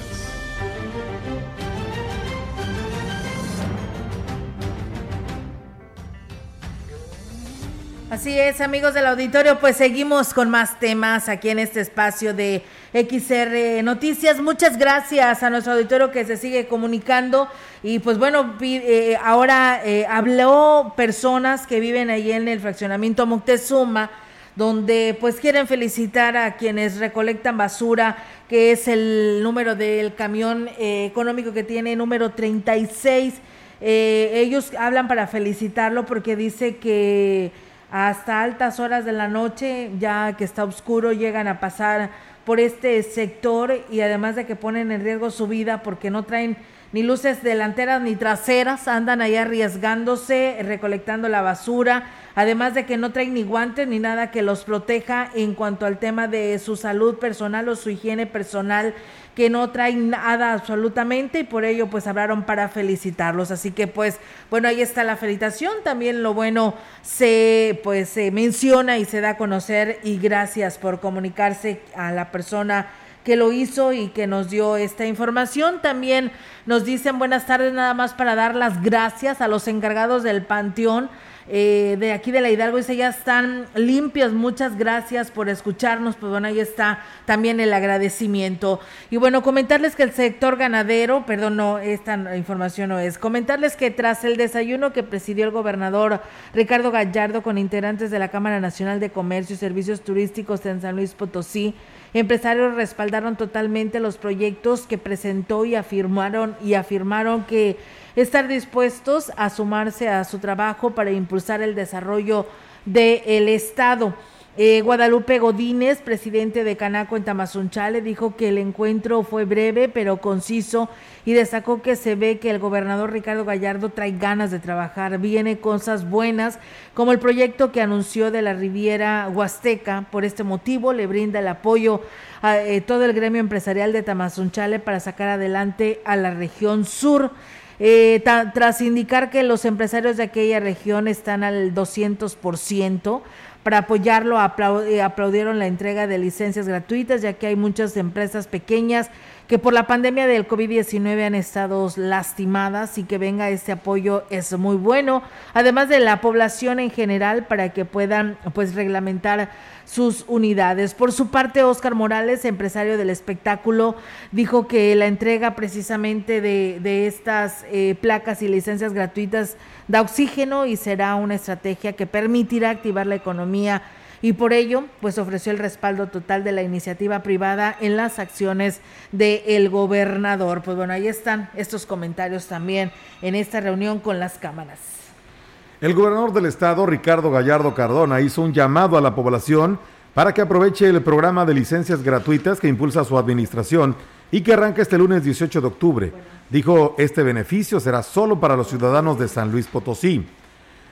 Así es, amigos del auditorio, pues seguimos con más temas aquí en este espacio de XR Noticias. Muchas gracias a nuestro auditorio que se sigue comunicando y pues bueno, eh, ahora eh, habló personas que viven ahí en el fraccionamiento Moctezuma donde pues quieren felicitar a quienes recolectan basura, que es el número del camión eh, económico que tiene número 36. Eh, ellos hablan para felicitarlo porque dice que hasta altas horas de la noche, ya que está oscuro, llegan a pasar por este sector y además de que ponen en riesgo su vida porque no traen ni luces delanteras ni traseras, andan ahí arriesgándose, recolectando la basura, además de que no traen ni guantes ni nada que los proteja en cuanto al tema de su salud personal o su higiene personal que no traen nada absolutamente y por ello pues hablaron para felicitarlos. Así que pues bueno, ahí está la felicitación. También lo bueno se pues se menciona y se da a conocer y gracias por comunicarse a la persona que lo hizo y que nos dio esta información. También nos dicen buenas tardes nada más para dar las gracias a los encargados del Panteón eh, de aquí de la Hidalgo. Dice, ya están limpios. Muchas gracias por escucharnos. Pues bueno, ahí está también el agradecimiento. Y bueno, comentarles que el sector ganadero, perdón, no, esta información no es. Comentarles que tras el desayuno que presidió el gobernador Ricardo Gallardo con integrantes de la Cámara Nacional de Comercio y Servicios Turísticos en San Luis Potosí, Empresarios respaldaron totalmente los proyectos que presentó y afirmaron y afirmaron que estar dispuestos a sumarse a su trabajo para impulsar el desarrollo del Estado. Eh, Guadalupe Godínez, presidente de Canaco en Tamazunchale, dijo que el encuentro fue breve pero conciso y destacó que se ve que el gobernador Ricardo Gallardo trae ganas de trabajar, viene cosas buenas como el proyecto que anunció de la Riviera Huasteca. Por este motivo le brinda el apoyo a eh, todo el gremio empresarial de Tamazunchale para sacar adelante a la región sur. Eh, tras indicar que los empresarios de aquella región están al 200%, para apoyarlo eh, aplaudieron la entrega de licencias gratuitas, ya que hay muchas empresas pequeñas que por la pandemia del COVID-19 han estado lastimadas y que venga este apoyo es muy bueno, además de la población en general para que puedan pues reglamentar sus unidades. Por su parte, Oscar Morales, empresario del espectáculo, dijo que la entrega precisamente de, estas eh, placas y licencias gratuitas da oxígeno y será una estrategia que permitirá activar la economía y por ello, pues ofreció el respaldo total de la iniciativa privada en las acciones del gobernador. Pues bueno, ahí están estos comentarios también en esta reunión con las cámaras. El gobernador del estado, Ricardo Gallardo Cardona, hizo un llamado a la población para que aproveche el programa de licencias gratuitas que impulsa su administración y que arranca este lunes 18 de octubre. Dijo, este beneficio será solo para los ciudadanos de San Luis Potosí.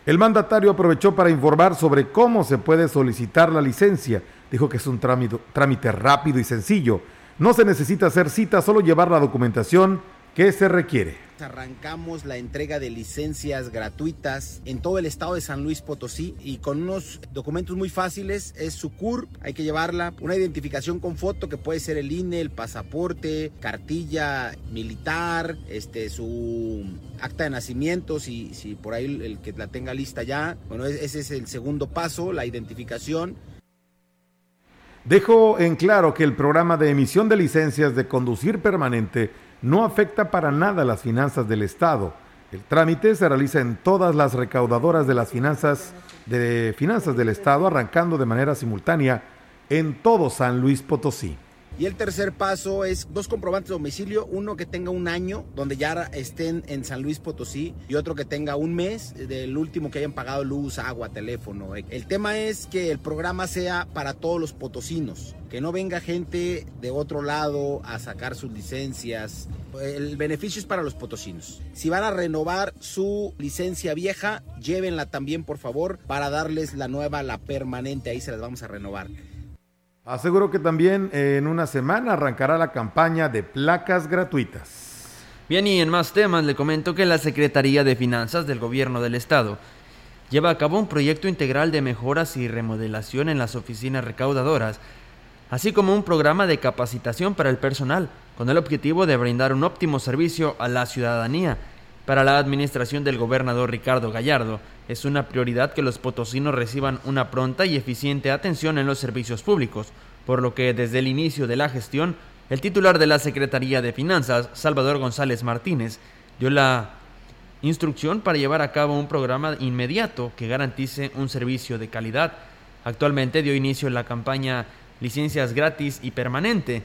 El mandatario aprovechó para informar sobre cómo se puede solicitar la licencia. Dijo que es un trámite, rápido y sencillo. No se necesita hacer cita, solo llevar la documentación que se requiere. Arrancamos la entrega de licencias gratuitas en todo el estado de San Luis Potosí y con unos documentos muy fáciles. Es su CUR, hay que llevarla, una identificación con foto que puede ser el INE, el pasaporte, cartilla militar, este, su acta de nacimiento, si, si por ahí el que la tenga lista ya. Bueno, ese es el segundo paso, la identificación. Dejo en claro que el programa de emisión de licencias de conducir permanente no afecta para nada las finanzas del Estado. El trámite se realiza en todas las recaudadoras de las finanzas de finanzas del Estado, arrancando de manera simultánea en todo San Luis Potosí. Y el tercer paso es dos comprobantes de domicilio, uno que tenga un año, donde ya estén en San Luis Potosí, y otro que tenga un mes del último que hayan pagado luz, agua, teléfono. El tema es que el programa sea para todos los potosinos, que no venga gente de otro lado a sacar sus licencias. El beneficio es para los potosinos. Si van a renovar su licencia vieja, llévenla también por favor para darles la nueva, la permanente, ahí se las vamos a renovar. Aseguro que también en una semana arrancará la campaña de placas gratuitas. Bien, y en más temas le comento que la Secretaría de Finanzas del Gobierno del Estado lleva a cabo un proyecto integral de mejoras y remodelación en las oficinas recaudadoras, así como un programa de capacitación para el personal, con el objetivo de brindar un óptimo servicio a la ciudadanía. Para la administración del gobernador Ricardo Gallardo, es una prioridad que los potosinos reciban una pronta y eficiente atención en los servicios públicos, por lo que desde el inicio de la gestión, el titular de la Secretaría de Finanzas, Salvador González Martínez, dio la instrucción para llevar a cabo un programa inmediato que garantice un servicio de calidad. Actualmente dio inicio la campaña Licencias gratis y permanente.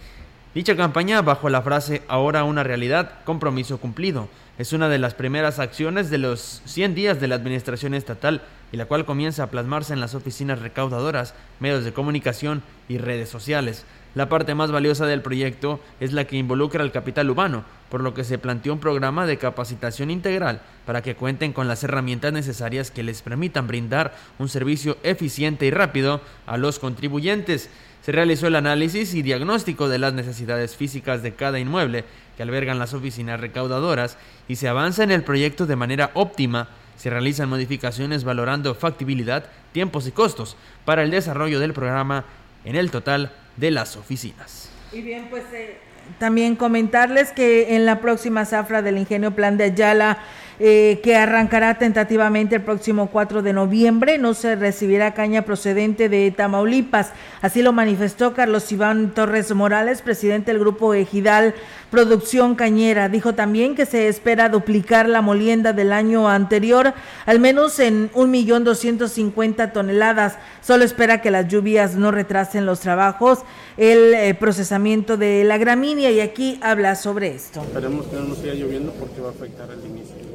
Dicha campaña, bajo la frase Ahora una realidad, compromiso cumplido, es una de las primeras acciones de los 100 días de la administración estatal y la cual comienza a plasmarse en las oficinas recaudadoras, medios de comunicación y redes sociales. La parte más valiosa del proyecto es la que involucra al capital humano, por lo que se planteó un programa de capacitación integral para que cuenten con las herramientas necesarias que les permitan brindar un servicio eficiente y rápido a los contribuyentes. Se realizó el análisis y diagnóstico de las necesidades físicas de cada inmueble que albergan las oficinas recaudadoras y se avanza en el proyecto de manera óptima. Se realizan modificaciones valorando factibilidad, tiempos y costos para el desarrollo del programa en el total de las oficinas. Y bien, pues eh, también comentarles que en la próxima zafra del ingenio Plan de Ayala eh, que arrancará tentativamente el próximo 4 de noviembre. No se recibirá caña procedente de Tamaulipas. Así lo manifestó Carlos Iván Torres Morales, presidente del grupo Ejidal Producción Cañera. Dijo también que se espera duplicar la molienda del año anterior, al menos en 1.250.000 toneladas. Solo espera que las lluvias no retrasen los trabajos, el eh, procesamiento de la gramínea y aquí habla sobre esto. Esperemos que no nos siga lloviendo porque va a afectar el inicio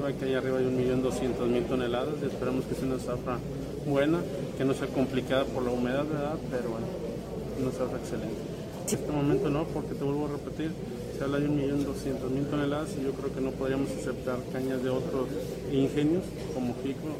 de que hay arriba de 1.200.000 toneladas y esperamos que sea una zafra buena, que no sea complicada por la humedad, ¿verdad? Pero bueno, una zafra excelente. En este momento no, porque te vuelvo a repetir, se habla de 1.200.000 toneladas y yo creo que no podríamos aceptar cañas de otros ingenios como Jico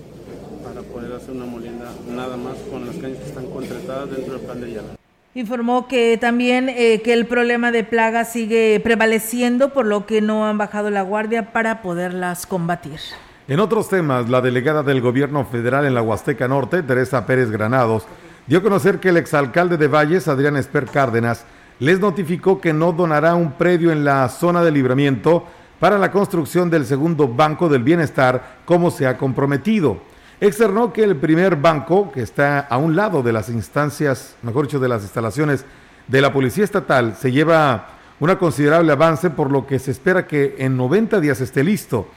para poder hacer una molienda nada más con las cañas que están contratadas dentro del plan de Yala. Informó que también eh, que el problema de plaga sigue prevaleciendo, por lo que no han bajado la guardia para poderlas combatir. En otros temas, la delegada del gobierno federal en la Huasteca Norte, Teresa Pérez Granados, dio a conocer que el exalcalde de Valles, Adrián Esper Cárdenas, les notificó que no donará un predio en la zona de libramiento para la construcción del segundo Banco del Bienestar como se ha comprometido. Externó que el primer banco, que está a un lado de las instancias, mejor dicho, de las instalaciones de la Policía Estatal, se lleva una considerable avance, por lo que se espera que en 90 días esté listo.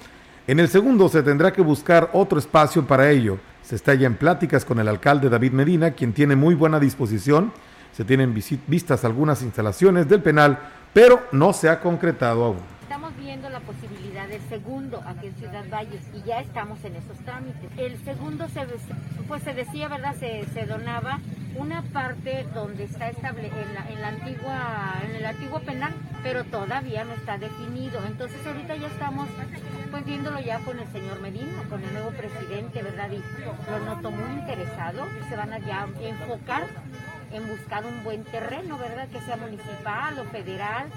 En el segundo se tendrá que buscar otro espacio para ello. Se está ya en pláticas con el alcalde David Medina, quien tiene muy buena disposición. Se tienen vistas algunas instalaciones del penal, pero no se ha concretado aún. Estamos viendo la posibilidad segundo aquí en Ciudad Valles y ya estamos en esos trámites. El segundo se, pues se decía, ¿verdad? Se, donaba una parte donde está estable en la, en la antigua, en el antiguo penal, pero todavía no está definido. Entonces ahorita ya estamos pues viéndolo ya con el señor Medina, con el nuevo presidente, ¿verdad? Y lo noto muy interesado. Se van a ya enfocar en buscar un buen terreno, ¿verdad? Que sea municipal o federal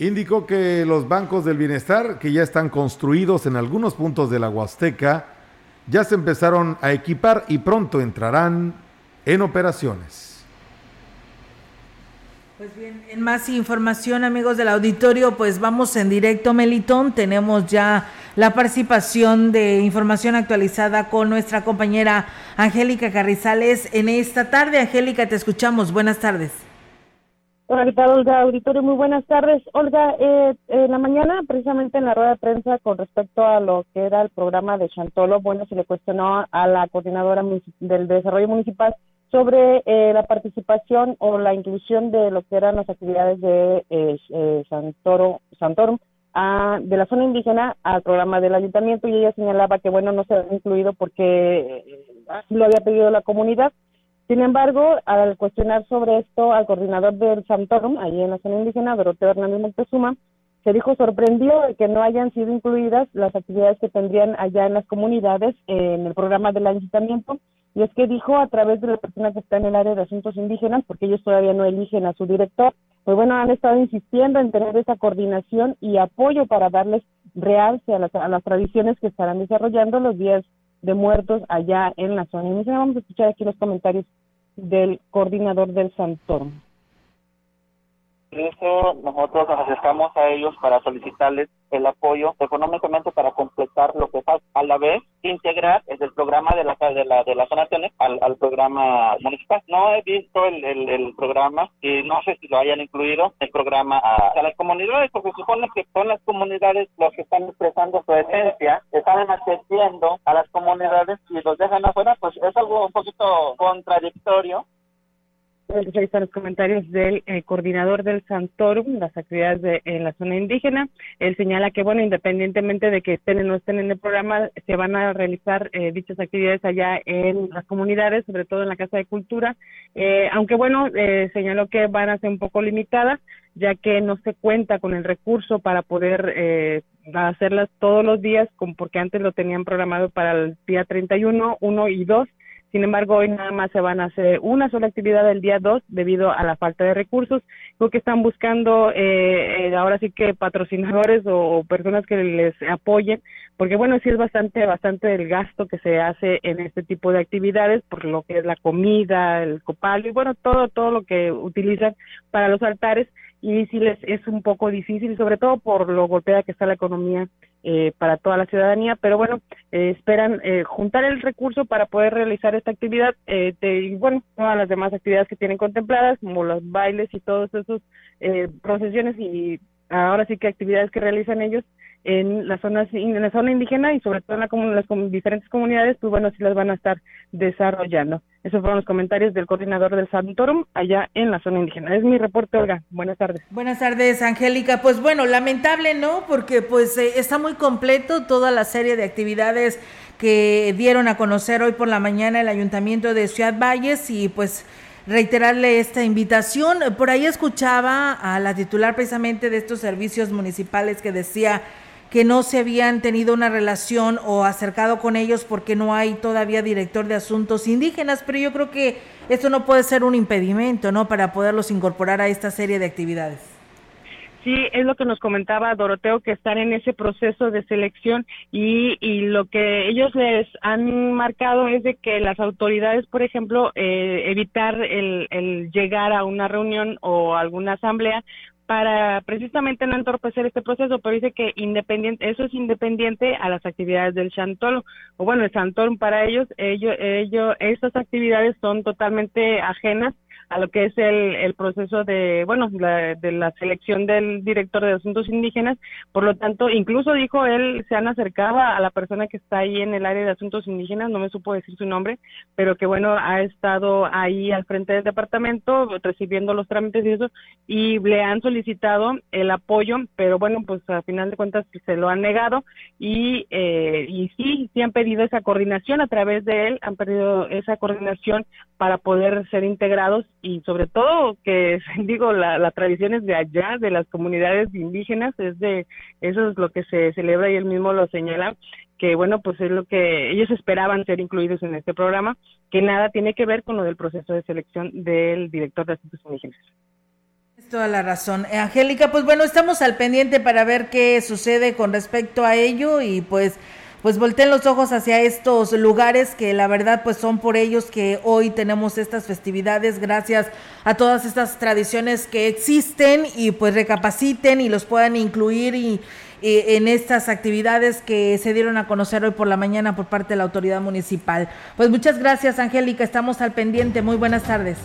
indicó que los bancos del bienestar, que ya están construidos en algunos puntos de la Huasteca, ya se empezaron a equipar y pronto entrarán en operaciones. Pues bien, en más información, amigos del auditorio, pues vamos en directo, Melitón. Tenemos ya la participación de información actualizada con nuestra compañera Angélica Carrizales en esta tarde. Angélica, te escuchamos. Buenas tardes. Hola, ¿qué tal, Olga? Auditorio, muy buenas tardes. Olga, eh, en la mañana, precisamente en la rueda de prensa con respecto a lo que era el programa de Chantolo, bueno, se le cuestionó a la coordinadora del desarrollo municipal sobre eh, la participación o la inclusión de lo que eran las actividades de eh, eh Santoro, Santorum a, de la zona indígena al programa del ayuntamiento y ella señalaba que, bueno, no se había incluido porque así lo había pedido la comunidad sin embargo, al cuestionar sobre esto al coordinador del Santorum, allí en la zona indígena, Doroteo Hernández Montezuma, se dijo sorprendido de que no hayan sido incluidas las actividades que tendrían allá en las comunidades en el programa del ayuntamiento. Y es que dijo a través de la persona que está en el área de asuntos indígenas, porque ellos todavía no eligen a su director, pues bueno, han estado insistiendo en tener esa coordinación y apoyo para darles realce a las, a las tradiciones que estarán desarrollando los días de muertos allá en la zona indígena. Vamos a escuchar aquí los comentarios del coordinador del Santorum. Por eso nosotros nos acercamos a ellos para solicitarles el apoyo económicamente para completar lo que falta. A la vez, integrar el programa de la de la de las donaciones al, al programa municipal. No he visto el, el, programa y no sé si lo hayan incluido el programa a, las comunidades, porque supone que son las comunidades los que están expresando su esencia, están accediendo a las comunidades y los dejan afuera, pues es algo un poquito contradictorio ahí están los comentarios del eh, coordinador del Santorum, las actividades de, en la zona indígena. Él señala que, bueno, independientemente de que estén o no estén en el programa, se van a realizar eh, dichas actividades allá en las comunidades, sobre todo en la Casa de Cultura. Eh, aunque, bueno, señaló que van a ser un poco limitadas, ya que no se cuenta con el recurso para poder hacerlas todos los días, como porque antes lo tenían programado para el día 31, 1 y 2 sin embargo, hoy nada más se van a hacer una sola actividad el día 2 debido a la falta de recursos. Creo que están buscando eh, eh, ahora sí que patrocinadores o, personas que les apoyen, porque bueno, sí es bastante, bastante el gasto que se hace en este tipo de actividades, por lo que es la comida, el copal y bueno, todo, todo lo que utilizan para los altares y sí les es un poco difícil, sobre todo por lo golpeada que está la economía eh, para toda la ciudadanía, pero bueno, eh, esperan eh, juntar el recurso para poder realizar esta actividad eh, y bueno, todas las demás actividades que tienen contempladas, como los bailes y todos esos procesiones y ahora sí que actividades que realizan ellos, en las zonas en la zona indígena y sobre todo en, la, las diferentes comunidades, pues bueno, sí las van a estar desarrollando. Esos fueron los comentarios del coordinador del Santorum allá en la zona indígena. Es mi reporte, Olga. Buenas tardes. Buenas tardes, Angélica. Pues bueno, lamentable, ¿no? Porque pues eh, está muy completo toda la serie de actividades que dieron a conocer hoy por la mañana el Ayuntamiento de Ciudad Valles y pues reiterarle esta invitación. Por ahí escuchaba a la titular precisamente de estos servicios municipales que decía que no se habían tenido una relación o acercado con ellos porque no hay todavía director de asuntos indígenas, pero yo creo que esto no puede ser un impedimento, ¿no? Para poderlos incorporar a esta serie de actividades. Sí, es lo que nos comentaba Doroteo, que están en ese proceso de selección y, y lo que ellos les han marcado es de que las autoridades, por ejemplo, eh, evitar el, el llegar a una reunión o alguna asamblea para precisamente no entorpecer este proceso, pero dice que independiente, eso es independiente a las actividades del Chantolo, o bueno, el Chantolo para ellos, ellos, ellos, estas actividades son totalmente ajenas a lo que es el, el proceso de, bueno, la, de la selección del director de asuntos indígenas. Por lo tanto, incluso dijo él, se han acercado a la persona que está ahí en el área de asuntos indígenas, no me supo decir su nombre, pero que bueno, ha estado ahí al frente del departamento recibiendo los trámites y eso, y le han solicitado el apoyo, pero bueno, pues a final de cuentas se lo han negado y, eh, y sí, sí han pedido esa coordinación a través de él, han pedido esa coordinación para poder ser integrados y sobre todo que digo la, la tradición es de allá de las comunidades indígenas es de eso es lo que se celebra y él mismo lo señala que bueno pues es lo que ellos esperaban ser incluidos en este programa que nada tiene que ver con lo del proceso de selección del director de asuntos indígenas toda la razón. Eh, Angélica, pues bueno, estamos al pendiente para ver qué sucede con respecto a ello y pues pues volteen los ojos hacia estos lugares que la verdad pues son por ellos que hoy tenemos estas festividades gracias a todas estas tradiciones que existen y pues recapaciten y los puedan incluir y, en estas actividades que se dieron a conocer hoy por la mañana por parte de la autoridad municipal. Pues muchas gracias Angélica, estamos al pendiente, muy buenas tardes.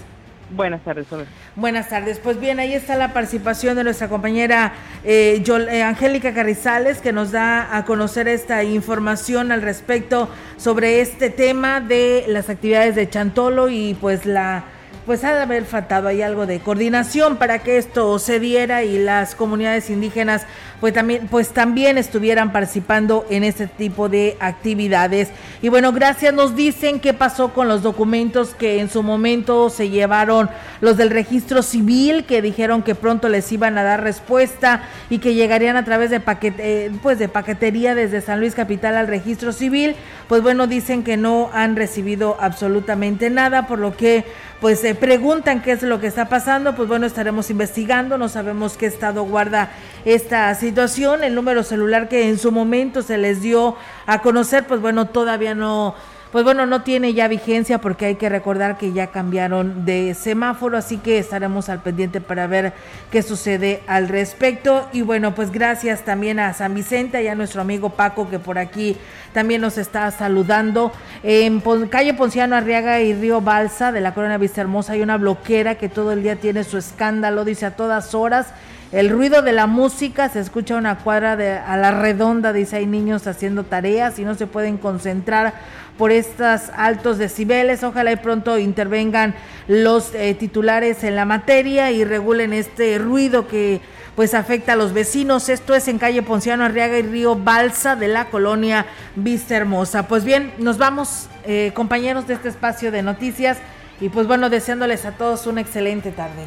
Buenas tardes. Buenas tardes. Pues bien, ahí está la participación de nuestra compañera eh, eh, Angélica Carrizales, que nos da a conocer esta información al respecto sobre este tema de las actividades de Chantolo y pues la pues ha de haber faltado ahí algo de coordinación para que esto se diera y las comunidades indígenas pues también, pues también estuvieran participando en este tipo de actividades. Y bueno, gracias. Nos dicen qué pasó con los documentos que en su momento se llevaron los del registro civil, que dijeron que pronto les iban a dar respuesta y que llegarían a través de paquete, eh, pues de paquetería desde San Luis Capital al registro civil. Pues bueno, dicen que no han recibido absolutamente nada, por lo que pues se preguntan qué es lo que está pasando, pues bueno, estaremos investigando, no sabemos qué estado guarda esta situación, el número celular que en su momento se les dio a conocer, pues bueno, todavía no pues bueno, no tiene ya vigencia porque hay que recordar que ya cambiaron de semáforo, así que estaremos al pendiente para ver qué sucede al respecto. Y bueno, pues gracias también a San Vicente y a nuestro amigo Paco que por aquí también nos está saludando. En calle Ponciano Arriaga y Río Balsa de la Corona Vista Hermosa hay una bloquera que todo el día tiene su escándalo, dice a todas horas. El ruido de la música se escucha una cuadra de, a la redonda, dice hay niños haciendo tareas y no se pueden concentrar por estos altos decibeles. Ojalá y pronto intervengan los eh, titulares en la materia y regulen este ruido que pues afecta a los vecinos. Esto es en calle Ponciano Arriaga y Río Balsa de la colonia Vista Hermosa. Pues bien, nos vamos eh, compañeros de este espacio de noticias y pues bueno, deseándoles a todos una excelente tarde.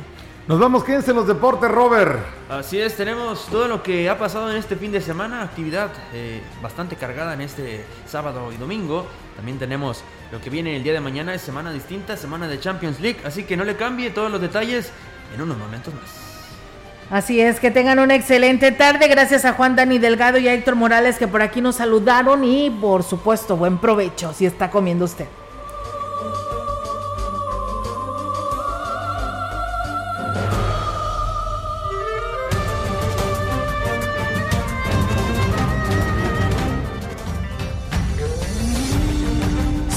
Nos vamos, quédense en los deportes, Robert. Así es, tenemos todo lo que ha pasado en este fin de semana, actividad eh, bastante cargada en este sábado y domingo. También tenemos lo que viene el día de mañana, es semana distinta, semana de Champions League, así que no le cambie todos los detalles en unos momentos más. Así es, que tengan una excelente tarde. Gracias a Juan Dani Delgado y a Héctor Morales que por aquí nos saludaron y por supuesto buen provecho si está comiendo usted.